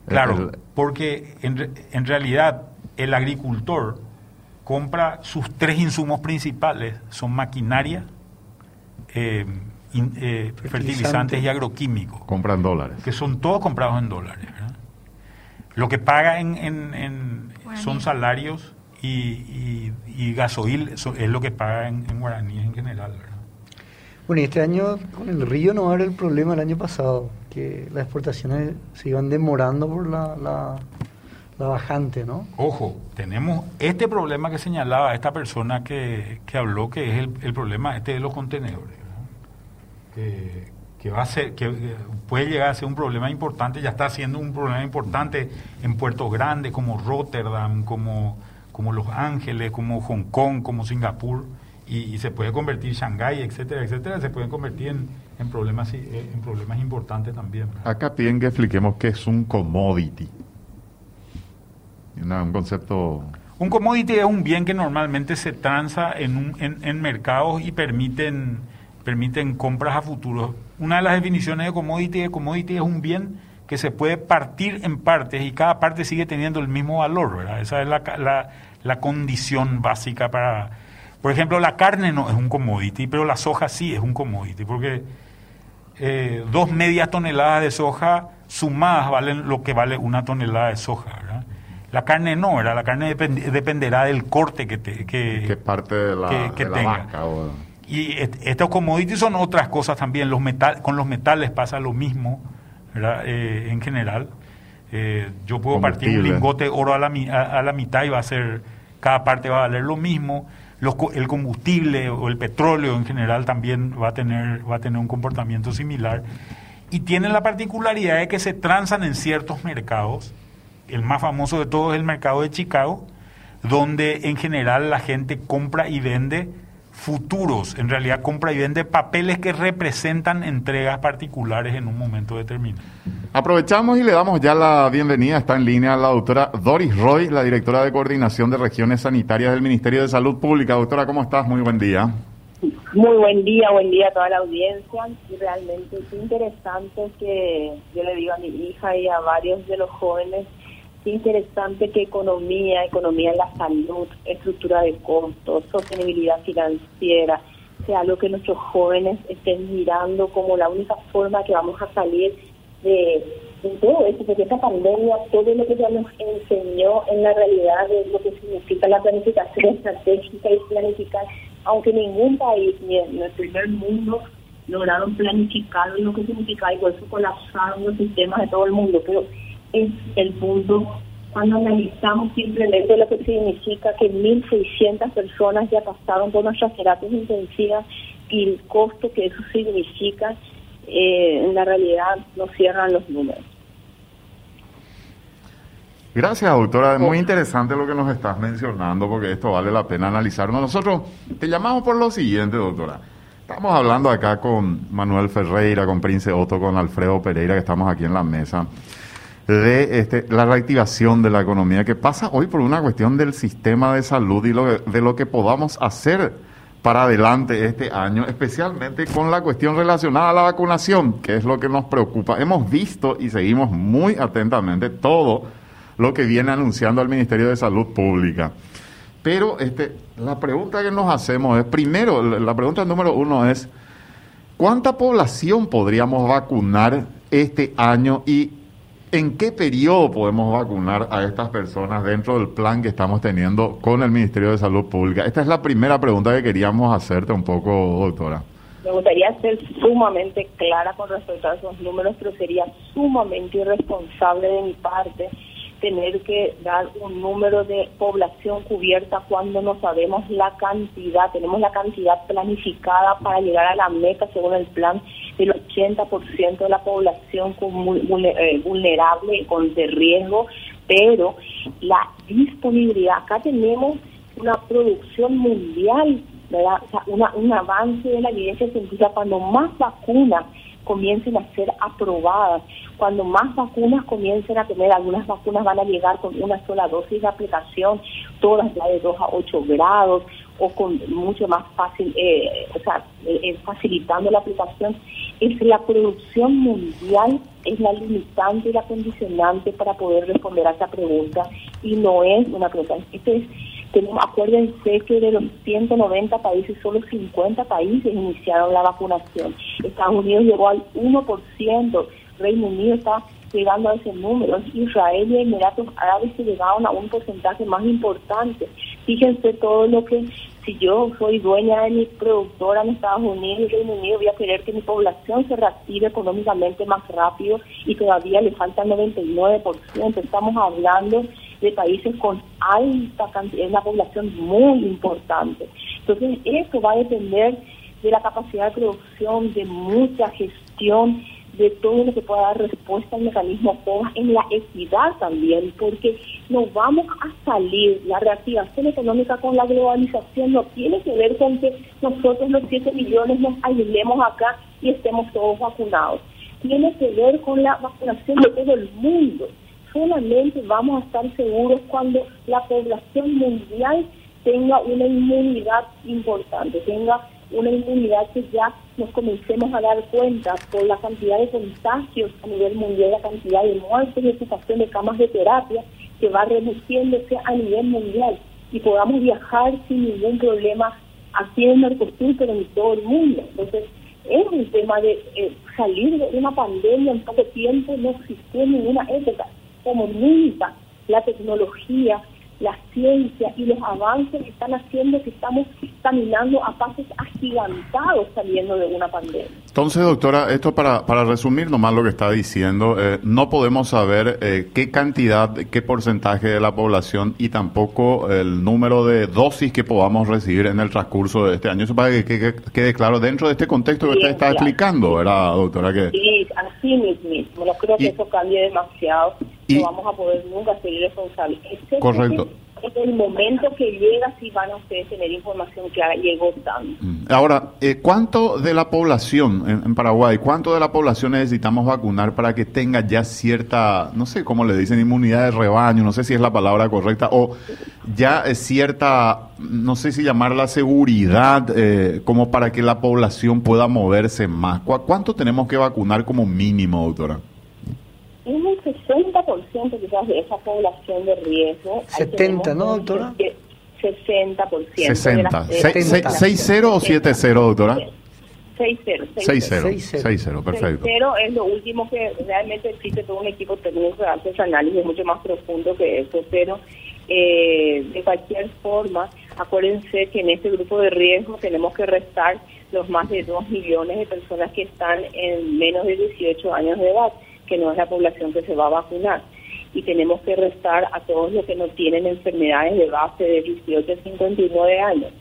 Claro, porque en, en realidad el agricultor compra sus tres insumos principales, son maquinaria, eh, eh, fertilizantes y agroquímicos. Compran dólares. Que son todos comprados en dólares. Lo que paga en, en, son salarios y, y, gasoil es lo que paga en, en guaraníes en general. Bueno, y este año con el río no era el problema el año pasado, que las exportaciones se iban demorando por la, la, bajante, ¿no? Ojo, tenemos este problema que señalaba esta persona que, que habló, que es el, el problema este de los contenedores, que, que va a ser, que puede llegar a ser un problema importante, ya está siendo un problema importante en puertos grandes como Rotterdam, como, como Los Ángeles, como Hong Kong, como Singapur, y, se puede convertir Shanghái, etcétera, etcétera, se pueden convertir en, en problemas eh, en problemas importantes también. Acá piden que expliquemos qué es un commodity. un concepto un commodity es un bien que normalmente se transa en, un, en, en mercados y permiten permiten compras a futuro. Una de las definiciones de commodity, de commodity es un bien que se puede partir en partes y cada parte sigue teniendo el mismo valor, ¿verdad? Esa es la, la, condición básica para... Por ejemplo, la carne no es un commodity, pero la soja sí es un commodity, porque eh, dos medias toneladas de soja sumadas valen lo que vale una tonelada de soja, ¿verdad? La carne no, ¿verdad? La carne dependerá del corte que, te, que, parte de la, que, tenga. Y estos commodities son otras cosas también. Los metal, con los metales pasa lo mismo, eh, en general. Eh, yo puedo partir un lingote de oro a la, a, la, mitad y va a ser, cada parte va a valer lo mismo. el combustible o el petróleo en general también va a tener, va a tener un comportamiento similar. Y tienen la particularidad de que se transan en ciertos mercados. El más famoso de todos es el mercado de Chicago, donde en general la gente compra y vende futuros, en realidad compra y vende papeles que representan entregas particulares en un momento determinado. Aprovechamos y le damos ya la bienvenida, está en línea la doctora Doris Roy, la directora de coordinación de regiones sanitarias del Ministerio de Salud Pública. Doctora, ¿cómo estás? Muy buen día. Muy buen día, buen día a toda la audiencia. Y realmente es interesante que yo le digo a mi hija y a varios de los jóvenes Interesante que economía, economía en la salud, estructura de costos, sostenibilidad financiera, sea algo que nuestros jóvenes estén mirando como la única forma que vamos a salir de, todo esto, porque esta pandemia, todo lo que ya nos enseñó en la realidad de lo que significa la planificación estratégica y planificar, aunque ningún país, ni en el primer mundo, lograron planificar lo que significa y por eso colapsaron los sistemas de todo el mundo. Pero es el punto cuando analizamos simplemente lo que significa que 1.600 personas ya pasaron por nuestras terapias intensivas y el costo que eso significa, eh, en la realidad no cierran los números. Gracias, doctora. Es muy interesante lo que nos estás mencionando porque esto vale la pena analizarlo. Nosotros te llamamos por lo siguiente, doctora. Estamos hablando acá con Manuel Ferreira, con Prince Otto, con Alfredo Pereira, que estamos aquí en la mesa de este, la reactivación de la economía, que pasa hoy por una cuestión del sistema de salud y de lo que podamos hacer para adelante este año, especialmente con la cuestión relacionada a la vacunación, que es lo que nos preocupa. Hemos visto y seguimos muy atentamente todo lo que viene anunciando el Ministerio de Salud Pública. Pero este, la pregunta que nos hacemos es, primero, la pregunta número uno es, ¿cuánta población podríamos vacunar este año y ¿En qué periodo podemos vacunar a estas personas dentro del plan que estamos teniendo con el Ministerio de Salud Pública? Esta es la primera pregunta que queríamos hacerte un poco, doctora. Me gustaría ser sumamente clara con respecto a esos números, pero sería sumamente irresponsable de mi parte tener que dar un número de población cubierta cuando no sabemos la cantidad, tenemos la cantidad planificada para llegar a la meta según el plan del 80% de la población eh, vulnerable con de riesgo, pero la disponibilidad, acá tenemos una producción mundial, ¿verdad? O sea, una, un avance de la evidencia científica cuando más vacunas comiencen a ser aprobadas, cuando más vacunas comiencen a tener, algunas vacunas van a llegar con una sola dosis de aplicación, todas ya de 2 a 8 grados o con mucho más fácil, eh, o sea, eh, eh, facilitando la aplicación, es la producción mundial, es la limitante y la condicionante para poder responder a esa pregunta y no es una pregunta. Este es tenemos, acuérdense que de los 190 países, solo 50 países iniciaron la vacunación. Estados Unidos llegó al 1%, Reino Unido está llegando a ese número, Israel y Emiratos Árabes que llegaron a un porcentaje más importante. Fíjense todo lo que, si yo soy dueña de mi productora en Estados Unidos y Reino Unido, voy a querer que mi población se reactive económicamente más rápido y todavía le falta el 99%. Estamos hablando de países con alta cantidad, una población muy importante. Entonces, eso va a depender de la capacidad de producción, de mucha gestión, de todo lo que pueda dar respuesta al mecanismo COVA, en la equidad también, porque no vamos a salir, la reactivación económica con la globalización no tiene que ver con que nosotros los 7 millones nos ayudemos acá y estemos todos vacunados. Tiene que ver con la vacunación de todo el mundo solamente vamos a estar seguros cuando la población mundial tenga una inmunidad importante, tenga una inmunidad que ya nos comencemos a dar cuenta por la cantidad de contagios a nivel mundial, la cantidad de muertes y ocupación de camas de terapia que va reduciéndose a nivel mundial y podamos viajar sin ningún problema aquí en Mercosur, pero en todo el mundo. Entonces, es un tema de eh, salir de una pandemia en poco tiempo, no existió en ninguna época como nunca la tecnología, la ciencia y los avances que están haciendo que estamos caminando a pasos agigantados saliendo de una pandemia. Entonces, doctora, esto para, para resumir nomás lo que está diciendo, eh, no podemos saber eh, qué cantidad, qué porcentaje de la población y tampoco el número de dosis que podamos recibir en el transcurso de este año. Eso para que, quede claro dentro de este contexto que usted está explicando, ¿verdad, doctora? Que... Sí, así mismo. No creo que eso cambie demasiado no vamos a poder nunca ser responsables. Correcto. En el momento que llega, sí van a ustedes tener información que llegó tanto. Mm. Ahora, eh, ¿cuánto de la población en, Paraguay, cuánto de la población necesitamos vacunar para que tenga ya cierta, no sé cómo le dicen, inmunidad de rebaño, no sé si es la palabra correcta, o ya cierta, no sé si llamarla seguridad, eh, como para que la población pueda moverse más? ¿Cuánto tenemos que vacunar como mínimo, doctora? un 60% quizás de esa población de riesgo. 70, ¿no, doctora? 60%. 60. 6-0 o 7-0, doctora? 6-0. 6-0, perfecto. 6-0 es lo último que realmente existe todo un equipo técnico que hace ese análisis mucho más profundo que eso, pero eh, de cualquier forma, acuérdense que en este grupo de riesgo tenemos que restar los más de 2 millones de personas que están en menos de 18 años de edad que no es la población que se va a vacunar. y tenemos que restar a todos los que no tienen enfermedades de base de 18 a 59 años.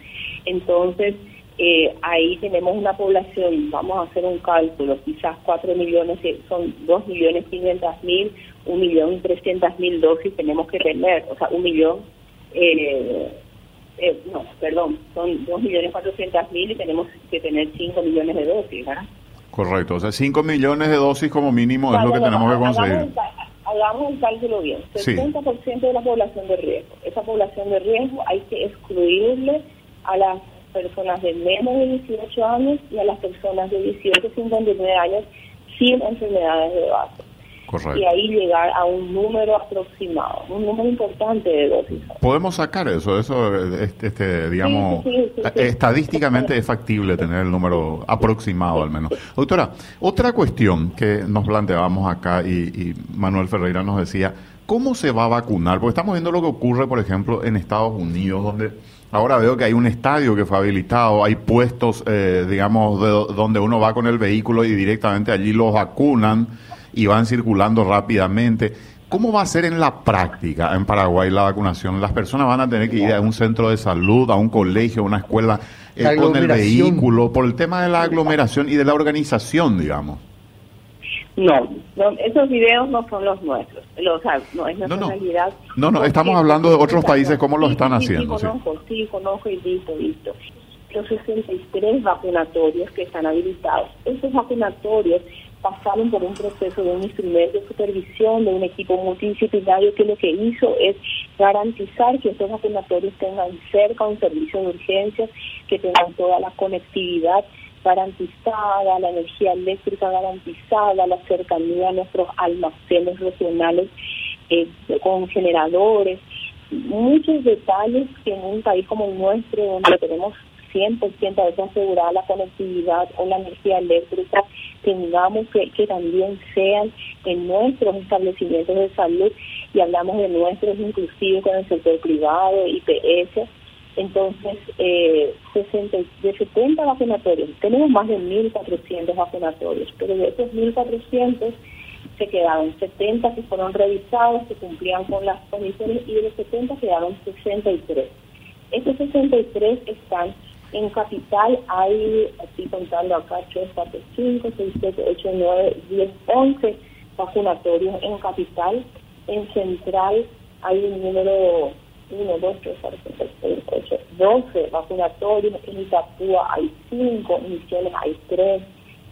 Entonces, eh, ahí tenemos una población, vamos a hacer un cálculo, quizás 4 millones, son 2 millones 500 mil, 1 millón 300 mil dosis tenemos que tener, o sea, un millón, eh, eh, no, perdón, son 2 millones 400 mil y tenemos que tener 5 millones de dosis, ¿verdad? Correcto, o sea, 5 millones de dosis como mínimo es lo que tenemos que conseguir. Hagamos el cálculo bien, 60% de la población de riesgo. Esa población de riesgo hay que excluirle a las personas de menos de 18 años y a las personas de 18 a 59 años sin enfermedades de base. Y ahí llegar a un número aproximado, un número importante de dosis. Podemos sacar eso, eso, este, este digamos, estadísticamente es factible tener el número aproximado al menos. Doctora, otra cuestión que nos planteábamos acá y, y Manuel Ferreira nos decía, ¿cómo se va a vacunar? Porque estamos viendo lo que ocurre, por ejemplo, en Estados Unidos, donde Ahora veo que hay un estadio que fue habilitado, hay puestos, eh, digamos, de, donde uno va con el vehículo y directamente allí los vacunan y van circulando rápidamente. ¿Cómo va a ser en la práctica en Paraguay la vacunación? Las personas van a tener que ir a un centro de salud, a un colegio, a una escuela eh, con el vehículo, por el tema de la aglomeración y de la organización, digamos. No, esos videos no son los nuestros. sea, no es nuestra realidad. No, no, estamos hablando de otros países, ¿cómo lo están haciendo? Sí, conozco, sí, conozco y visto, visto. Los 63 vacunatorios que están habilitados. Esos vacunatorios pasaron por un proceso de un instrumento de supervisión de un equipo multidisciplinario que lo que hizo es garantizar que esos vacunatorios tengan cerca un servicio de urgencias, que tengan toda la conectividad garantizada, la energía eléctrica garantizada, la cercanía a nuestros almacenes regionales eh, con generadores, muchos detalles que en un país como el nuestro, donde tenemos 100% a veces asegurada la conectividad o la energía eléctrica, tengamos que, que también sean en nuestros establecimientos de salud y hablamos de nuestros inclusive con el sector privado, IPS, entonces, eh, 60, de 70 vacunatorios, tenemos más de 1.400 vacunatorios, pero de esos 1.400 se quedaron 70 que fueron revisados, que cumplían con las condiciones, y de los 70 quedaron 63. Estos 63 están en capital, hay, estoy contando acá, 3, 4, 5, 6, 7, 8, 9, 10, 11 vacunatorios en capital. En central hay un número 1, 2, 3, 4, 5, 6, 8, 12 vacunatorios, en Itapúa hay 5, en Misiones hay 3,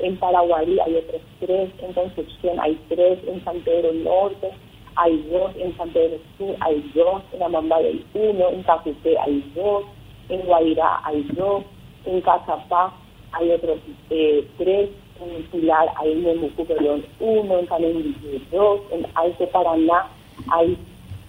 en Paraguay hay otros 3, en Concepción hay 3, en San Pedro Norte hay 2, en San Pedro Sur hay 2, en Amambay hay 1, en Caputé hay 2, en Guavirá hay 2, en Cazapá hay otros 3, eh, en Pilar hay en Mucuperón 1, en Canendillo 2, en Alto Paraná hay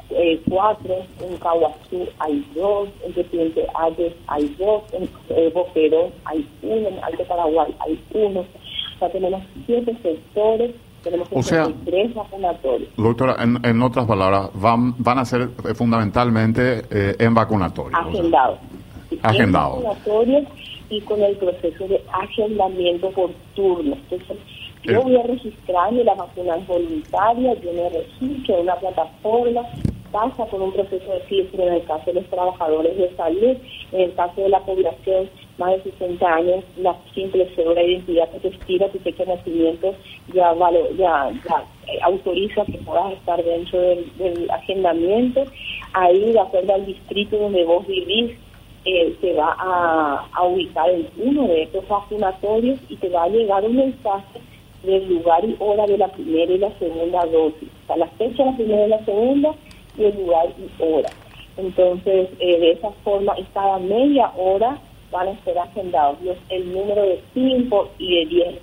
eh, cuatro, en Caguazú hay dos, en Presidente Ayes hay dos, en eh, Boquerón hay uno, en Alto Paraguay hay uno. O sea, tenemos siete sectores, tenemos o sea, tres vacunatorios. Doctora, en, en, otras palabras, van, van a ser eh, fundamentalmente eh, en vacunatorios. Agendados. Agendados. Vacunatorios y con el proceso de agendamiento por turno. Entonces, yo voy a registrarme la vacuna voluntaria, yo me registro en una plataforma, pasa por un proceso de filtro en el caso de los trabajadores de salud, en el caso de la población más de 60 años, la simple cédula de identidad que expira, tu fecha de nacimiento ya, ya, eh, autoriza que puedas estar dentro del, agendamiento. Ahí, de acuerdo al distrito donde vos vivís, eh, se va a, ubicar en uno de estos vacunatorios y te va a llegar un mensaje del lugar y hora de la primera y la segunda dosis. O sea, la fecha de la primera y la segunda y el lugar y hora. Entonces, eh, de esa forma, cada media hora van a ser agendados los, el número de 5 y de 10,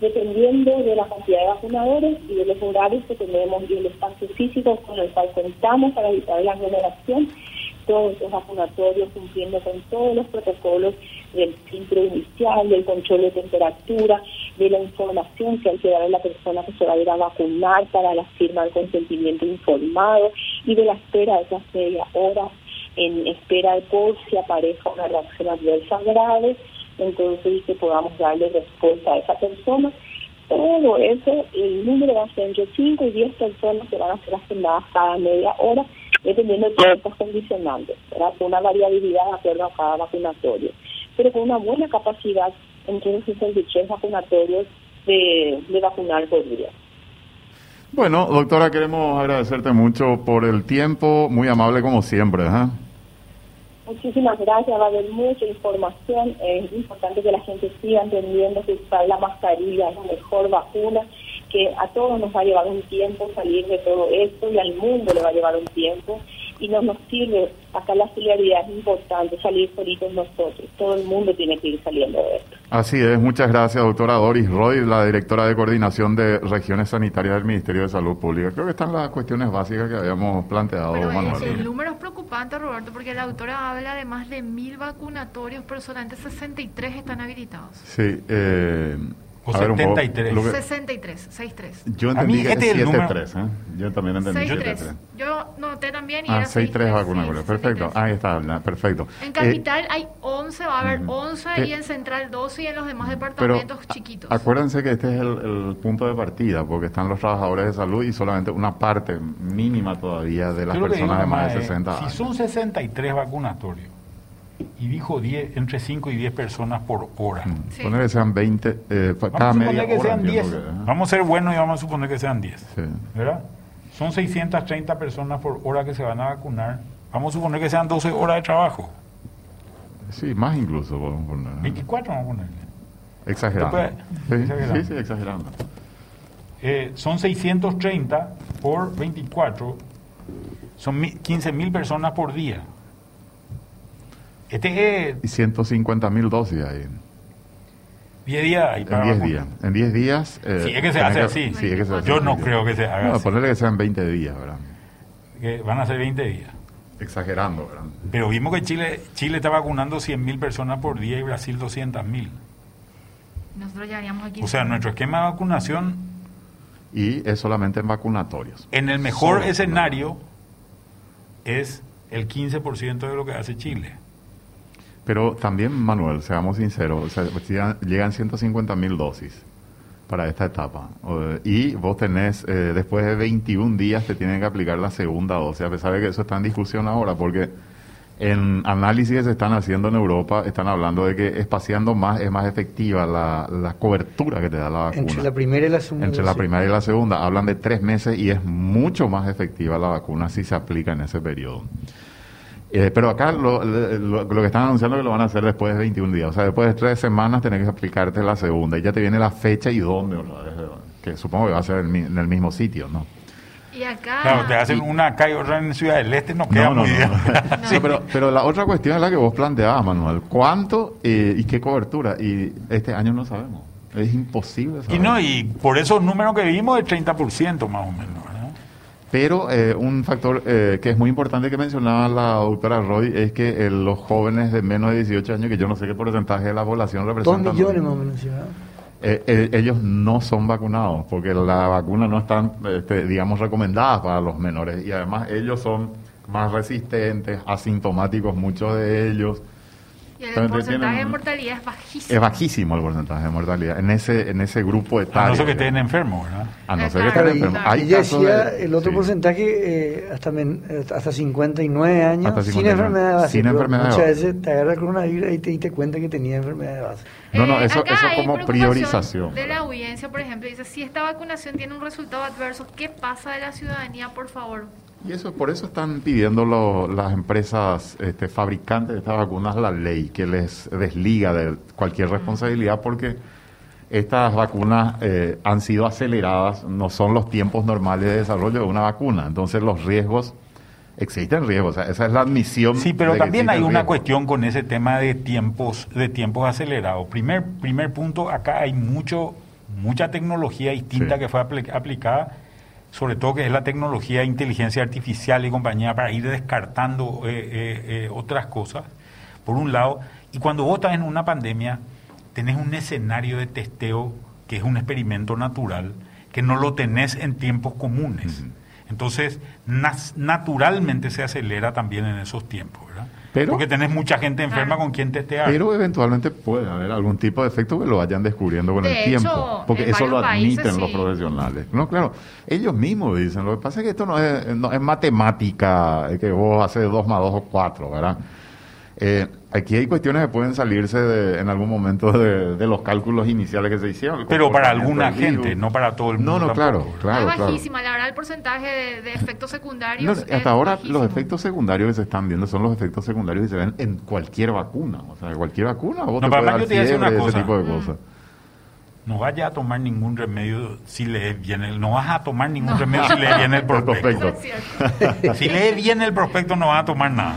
dependiendo de la cantidad de vacunadores y de los horarios que tenemos y el espacio físico con el cual contamos para evitar la aglomeración todos los vacunatorios cumpliendo con todos los protocolos del filtro inicial, del control de temperatura, de la información que hay que dar a la persona que se va a ir a vacunar para la firma del consentimiento informado y de la espera de esas media horas en espera de por si aparezca una reacción adversa grave, entonces que podamos darle respuesta a esa persona. Todo eso, el número va a ser entre 5 y 10 personas que van a ser agendadas cada media hora, dependiendo de todos estos condicionantes, ¿verdad? con una variabilidad de acuerdo a cada vacunatorio, pero con una buena capacidad entre los 63 vacunatorios de, de vacunar por día. Bueno, doctora, queremos agradecerte mucho por el tiempo, muy amable como siempre. ¿eh? Muchísimas gracias, va a haber mucha información, es importante que la gente siga entendiendo que usar la mascarilla es la mejor vacuna, que a todos nos va a llevar un tiempo salir de todo esto y al mundo le va a llevar un tiempo y no nos sirve, acá la solidaridad es importante, salir solitos nosotros, todo el mundo tiene que ir saliendo de esto. Así es, muchas gracias doctora Doris Roy, la directora de coordinación de regiones sanitarias del Ministerio de Salud Pública. Creo que están las cuestiones básicas que habíamos planteado, Manuel. El, número es preocupante, Roberto, porque la doctora habla de más de mil vacunatorios, pero solamente 63 están habilitados. Sí, eh, o 73. 63, 63. Yo entendí que este es 73, ¿eh? Yo también entendí 63. Yo noté también y ah, era 63 vacunas. perfecto, ahí está, perfecto. En Capital eh, hay 11, va a haber 11 y en Central 12 y en los demás departamentos chiquitos. Acuérdense que este es el, punto de partida, porque están los trabajadores de salud y solamente una parte mínima todavía de las personas de más de 60 años. Si son 63 vacunatorios y dijo 10, entre 5 y 10 personas por hora. Mm. que sean 20, eh, cada media que sean 10. Vamos a ser buenos y vamos a suponer que sean 10. ¿Verdad? Son 630 personas por hora que se van a vacunar. Vamos a suponer que sean 12 horas de trabajo. Sí, más incluso. 24 vamos a ponerle. Exagerando. Sí, sí, exagerando. Eh, son 630 por 24. Son 15 mil personas por día. Este Y 150 mil dosis ahí. 10 días ahí En 10 días. En 10 días. Eh, sí, es que se hace así. Sí, es que se Yo no creo que se haga no, así. ponerle que sean 20 días, ¿verdad? Que van a ser 20 días. Exagerando, ¿verdad? Pero vimos que Chile Chile está vacunando 100 mil personas por día y Brasil 200 mil. Nosotros ya haríamos aquí. O sea, nuestro esquema de vacunación. Y es solamente en vacunatorios. En el mejor escenario es el 15% de lo que hace Chile. Pero también, Manuel, seamos sinceros, llegan 150 mil dosis para esta etapa. Y vos tenés, eh, después de 21 días, te tienen que aplicar la segunda dosis, a pesar de que eso está en discusión ahora, porque en análisis que se están haciendo en Europa, están hablando de que espaciando más es más efectiva la, cobertura que te da la vacuna. Entre la primera y la segunda. Entre la primera y la segunda. Hablan de tres meses y es mucho más efectiva la vacuna si se aplica en ese periodo. Eh, pero acá lo, lo, que están anunciando es que lo van a hacer después de 21 días. O sea, después de tres semanas tenés que aplicarte la segunda. Y ya te viene la fecha y dónde. Que supongo que va a ser en el mismo sitio, ¿no? Y acá... Claro, te hacen una acá y otra en Ciudad del Este, no queda muy bien. (laughs) sí, pero, pero la otra cuestión es la que vos planteabas, Manuel. ¿Cuánto eh, y qué cobertura? Y este año no sabemos. Es imposible saber. Y no, y por esos números que vimos, el 30% más o menos. Pero eh, un factor eh, que es muy importante que mencionaba la doctora Roy es que eh, los jóvenes de menos de 18 años, que yo no sé qué porcentaje de la población representan. Dos millones más o menos. ellos no son vacunados porque la vacuna no están, este, digamos, recomendadas para los menores y además ellos son más resistentes, asintomáticos muchos de ellos. Y el porcentaje de mortalidad es bajísimo. Es bajísimo el porcentaje de mortalidad en ese en ese grupo etario. A no ser que estén enfermos, ¿verdad? A no ser que estén enfermos. Hay decía el otro porcentaje eh, hasta, hasta 59 años sin enfermedad de base. Sin enfermedad Muchas veces te agarra coronavirus y te diste cuenta que tenía enfermedad de base. No, no, eso, eso como priorización. De la audiencia, por ejemplo, dice, si esta vacunación tiene un resultado adverso, ¿qué pasa de la ciudadanía, por favor? Y eso por eso están pidiendo las empresas este, fabricantes de estas vacunas la ley que les desliga de cualquier responsabilidad porque estas vacunas eh, han sido aceleradas, no son los tiempos normales de desarrollo de una vacuna, entonces los riesgos existen riesgos, esa es la admisión. Sí, pero también hay una cuestión con ese tema de tiempos de tiempos acelerados. Primer primer punto, acá hay mucho mucha tecnología distinta que fue aplicada sobre todo que es la tecnología de inteligencia artificial y compañía para ir descartando eh, eh, eh, otras cosas, por un lado, y cuando vos estás en una pandemia, tenés un escenario de testeo que es un experimento natural, que no lo tenés en tiempos comunes. Entonces, naturalmente se acelera también en esos tiempos. Pero, porque tenés mucha gente enferma con quien testear. Pero eventualmente puede haber algún tipo de efecto que lo vayan descubriendo con el tiempo. Porque eso lo admiten los profesionales. No, claro, ellos mismos dicen. Lo que pasa es que esto no es, no es matemática, que vos haces dos más dos o cuatro, ¿verdad? Eh, aquí hay cuestiones que pueden salirse en algún momento de, los cálculos iniciales que se hicieron. Pero para alguna gente, no para todo el mundo. No, no, claro, claro. Es bajísima, la verdad, el porcentaje de, efectos secundarios. hasta ahora los efectos secundarios que se están viendo son los efectos secundarios que se ven en cualquier vacuna. O sea, cualquier vacuna, vos no, te puedes dar una cosa. ese tipo de cosas. No vaya a tomar ningún remedio si le viene el, no vas a tomar ningún remedio si le viene el (laughs) prospecto. (laughs) si le viene el prospecto no vas a tomar nada.